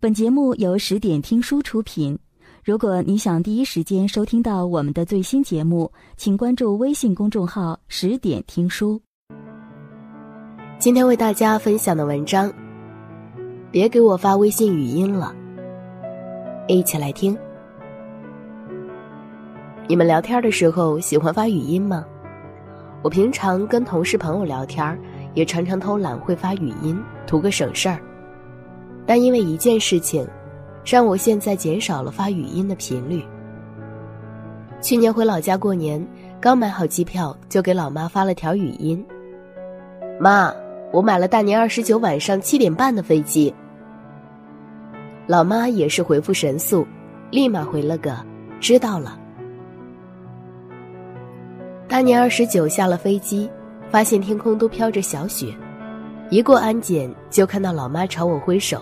本节目由十点听书出品。如果你想第一时间收听到我们的最新节目，请关注微信公众号“十点听书”。今天为大家分享的文章，别给我发微信语音了。一起来听。你们聊天的时候喜欢发语音吗？我平常跟同事朋友聊天，也常常偷懒会发语音，图个省事儿。但因为一件事情，让我现在减少了发语音的频率。去年回老家过年，刚买好机票，就给老妈发了条语音：“妈，我买了大年二十九晚上七点半的飞机。”老妈也是回复神速，立马回了个“知道了”。大年二十九下了飞机，发现天空都飘着小雪，一过安检就看到老妈朝我挥手。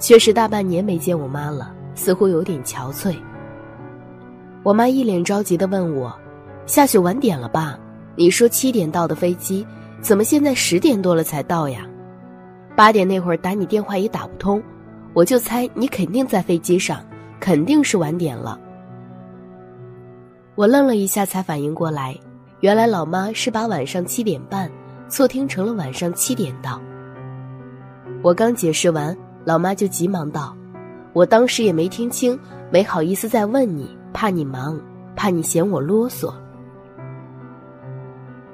确实大半年没见我妈了，似乎有点憔悴。我妈一脸着急的问我：“下雪晚点了吧？你说七点到的飞机，怎么现在十点多了才到呀？八点那会儿打你电话也打不通，我就猜你肯定在飞机上，肯定是晚点了。”我愣了一下，才反应过来，原来老妈是把晚上七点半错听成了晚上七点到。我刚解释完。老妈就急忙道：“我当时也没听清，没好意思再问你，怕你忙，怕你嫌我啰嗦。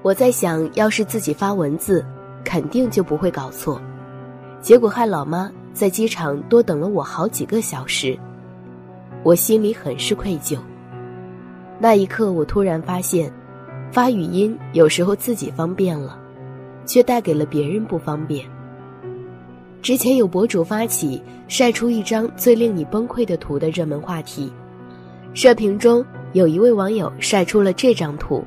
我在想，要是自己发文字，肯定就不会搞错。结果害老妈在机场多等了我好几个小时，我心里很是愧疚。那一刻，我突然发现，发语音有时候自己方便了，却带给了别人不方便。”之前有博主发起晒出一张最令你崩溃的图的热门话题，社评中有一位网友晒出了这张图，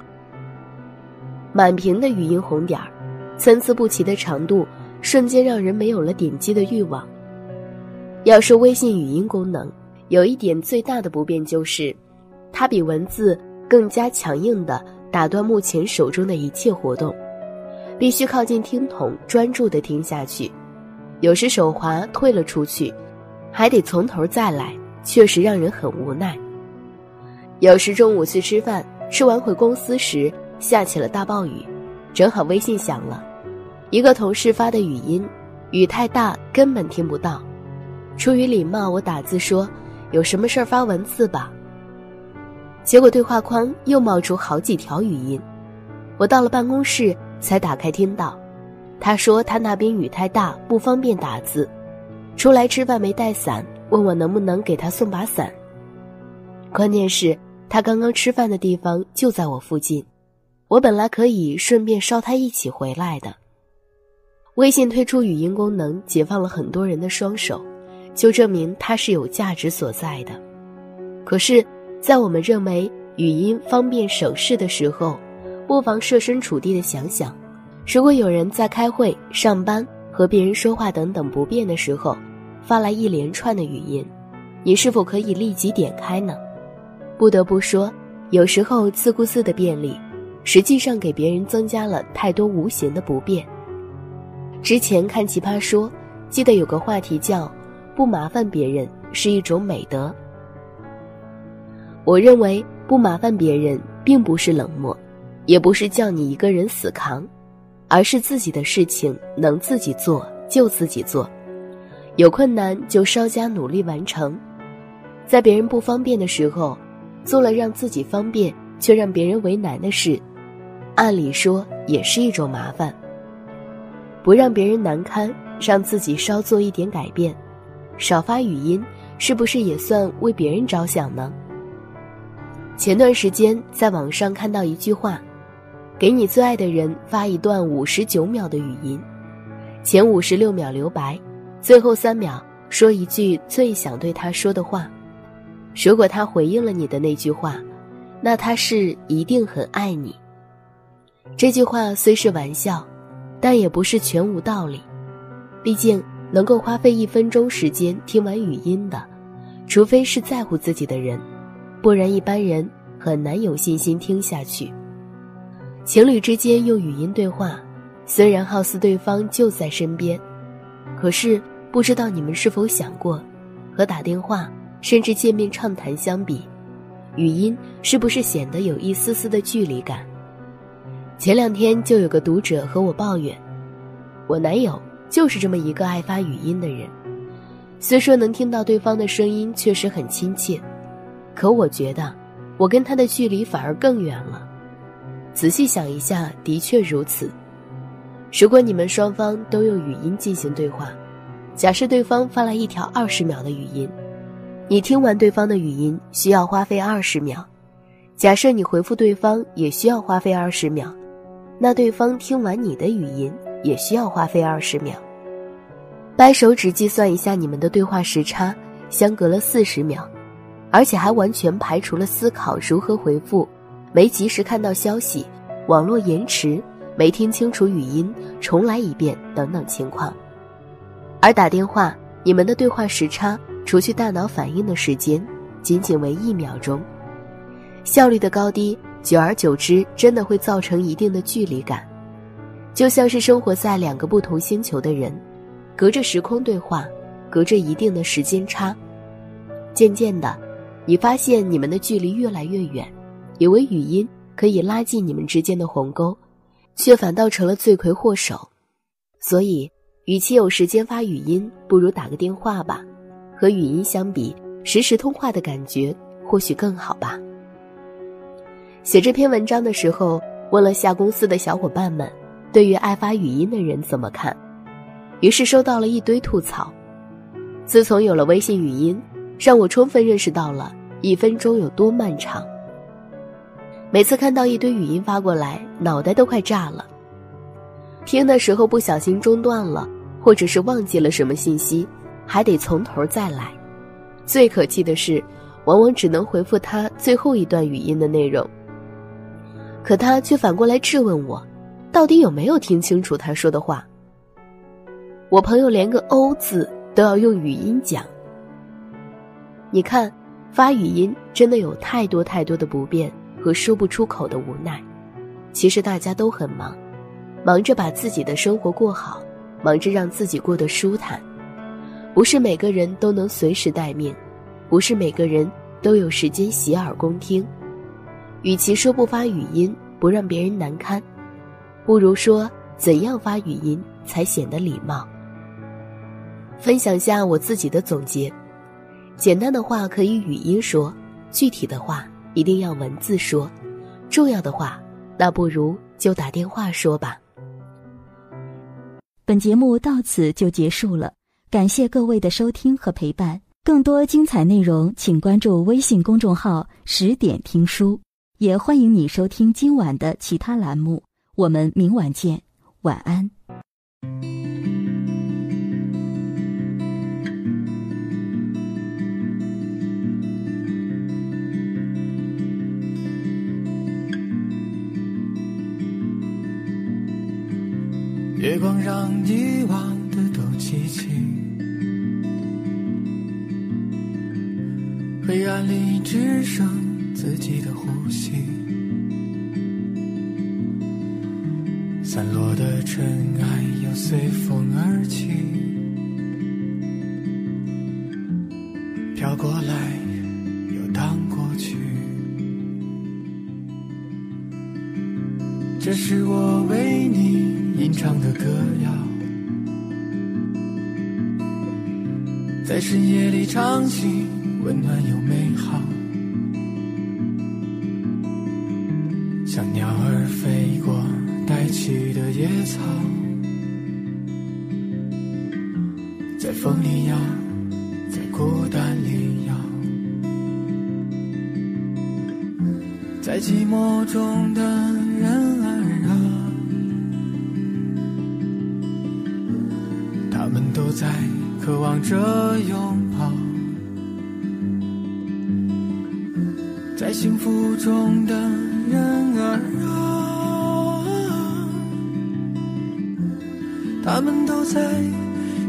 满屏的语音红点儿，参差不齐的长度，瞬间让人没有了点击的欲望。要说微信语音功能，有一点最大的不便就是，它比文字更加强硬的打断目前手中的一切活动，必须靠近听筒专注的听下去。有时手滑退了出去，还得从头再来，确实让人很无奈。有时中午去吃饭，吃完回公司时下起了大暴雨，正好微信响了，一个同事发的语音，雨太大根本听不到。出于礼貌，我打字说：“有什么事儿发文字吧。”结果对话框又冒出好几条语音，我到了办公室才打开听到。他说他那边雨太大，不方便打字，出来吃饭没带伞，问我能不能给他送把伞。关键是，他刚刚吃饭的地方就在我附近，我本来可以顺便捎他一起回来的。微信推出语音功能，解放了很多人的双手，就证明它是有价值所在的。可是，在我们认为语音方便省事的时候，不妨设身处地的想想。如果有人在开会、上班、和别人说话等等不便的时候，发来一连串的语音，你是否可以立即点开呢？不得不说，有时候自顾自的便利，实际上给别人增加了太多无形的不便。之前看《奇葩说》，记得有个话题叫“不麻烦别人是一种美德”。我认为不麻烦别人并不是冷漠，也不是叫你一个人死扛。而是自己的事情能自己做就自己做，有困难就稍加努力完成，在别人不方便的时候，做了让自己方便却让别人为难的事，按理说也是一种麻烦。不让别人难堪，让自己稍做一点改变，少发语音，是不是也算为别人着想呢？前段时间在网上看到一句话。给你最爱的人发一段五十九秒的语音，前五十六秒留白，最后三秒说一句最想对他说的话。如果他回应了你的那句话，那他是一定很爱你。这句话虽是玩笑，但也不是全无道理。毕竟能够花费一分钟时间听完语音的，除非是在乎自己的人，不然一般人很难有信心听下去。情侣之间用语音对话，虽然好似对方就在身边，可是不知道你们是否想过，和打电话甚至见面畅谈相比，语音是不是显得有一丝丝的距离感？前两天就有个读者和我抱怨，我男友就是这么一个爱发语音的人，虽说能听到对方的声音确实很亲切，可我觉得我跟他的距离反而更远了。仔细想一下，的确如此。如果你们双方都用语音进行对话，假设对方发来一条二十秒的语音，你听完对方的语音需要花费二十秒；假设你回复对方也需要花费二十秒，那对方听完你的语音也需要花费二十秒。掰手指计算一下你们的对话时差，相隔了四十秒，而且还完全排除了思考如何回复。没及时看到消息，网络延迟，没听清楚语音，重来一遍等等情况。而打电话，你们的对话时差，除去大脑反应的时间，仅仅为一秒钟。效率的高低，久而久之，真的会造成一定的距离感，就像是生活在两个不同星球的人，隔着时空对话，隔着一定的时间差，渐渐的，你发现你们的距离越来越远。以为语音可以拉近你们之间的鸿沟，却反倒成了罪魁祸首。所以，与其有时间发语音，不如打个电话吧。和语音相比，实时通话的感觉或许更好吧。写这篇文章的时候，问了下公司的小伙伴们，对于爱发语音的人怎么看？于是收到了一堆吐槽。自从有了微信语音，让我充分认识到了一分钟有多漫长。每次看到一堆语音发过来，脑袋都快炸了。听的时候不小心中断了，或者是忘记了什么信息，还得从头再来。最可气的是，往往只能回复他最后一段语音的内容。可他却反过来质问我，到底有没有听清楚他说的话？我朋友连个“欧”字都要用语音讲。你看，发语音真的有太多太多的不便。和说不出口的无奈，其实大家都很忙，忙着把自己的生活过好，忙着让自己过得舒坦。不是每个人都能随时待命，不是每个人都有时间洗耳恭听。与其说不发语音不让别人难堪，不如说怎样发语音才显得礼貌。分享下我自己的总结：简单的话可以语音说，具体的话。一定要文字说，重要的话，那不如就打电话说吧。本节目到此就结束了，感谢各位的收听和陪伴。更多精彩内容，请关注微信公众号“十点听书”，也欢迎你收听今晚的其他栏目。我们明晚见，晚安。月光让遗忘的都记起，黑暗里只剩自己的呼吸，散落的尘埃又随风而起，飘过来又荡过去，这是我为你。吟唱的歌谣，在深夜里唱起，温暖又美好，像鸟儿飞过带起的野草，在风里摇，在孤单里摇，在寂寞中的人儿。在渴望着拥抱，在幸福中的人儿啊，他们都在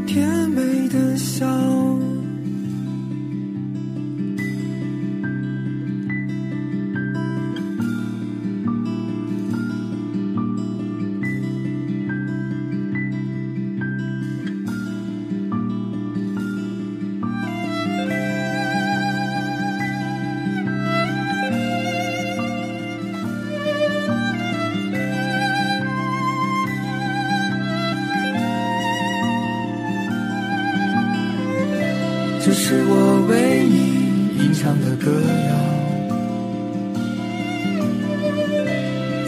甜美的笑。是我为你吟唱的歌谣，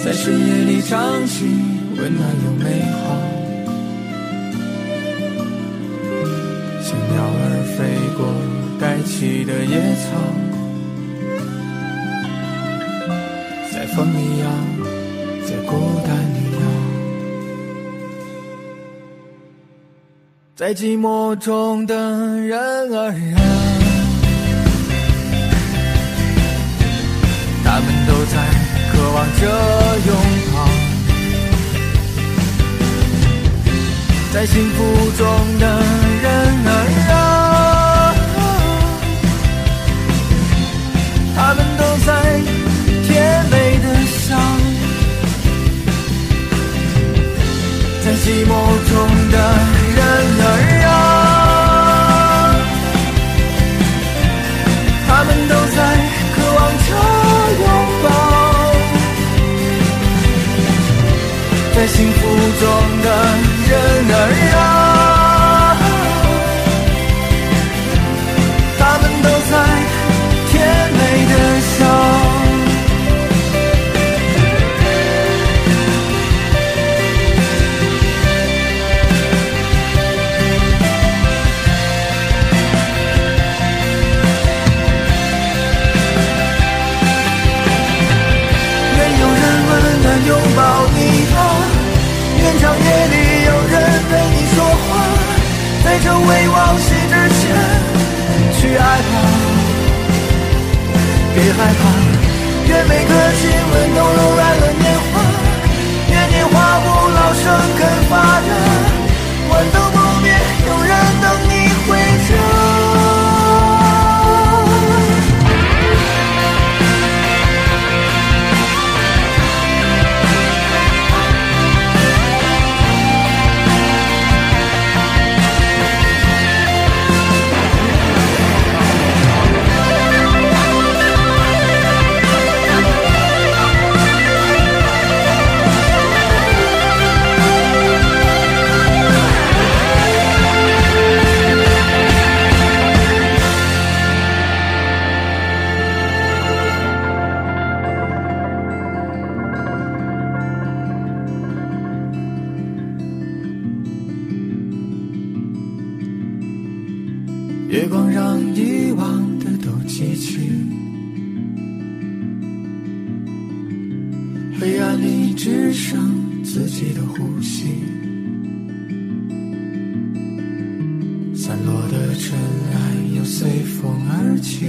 在深夜里唱起，温暖又美好。像鸟儿飞过带起的野草，在风里摇，在寂寞中的人儿啊，他们都在渴望着拥抱，在幸福中的人儿啊，他们都在甜美的笑，在寂寞中的在幸福中的人儿未忘记之前，去爱吧，别害怕。愿每个亲吻都柔软黑暗里只剩自己的呼吸，散落的尘埃又随风而起，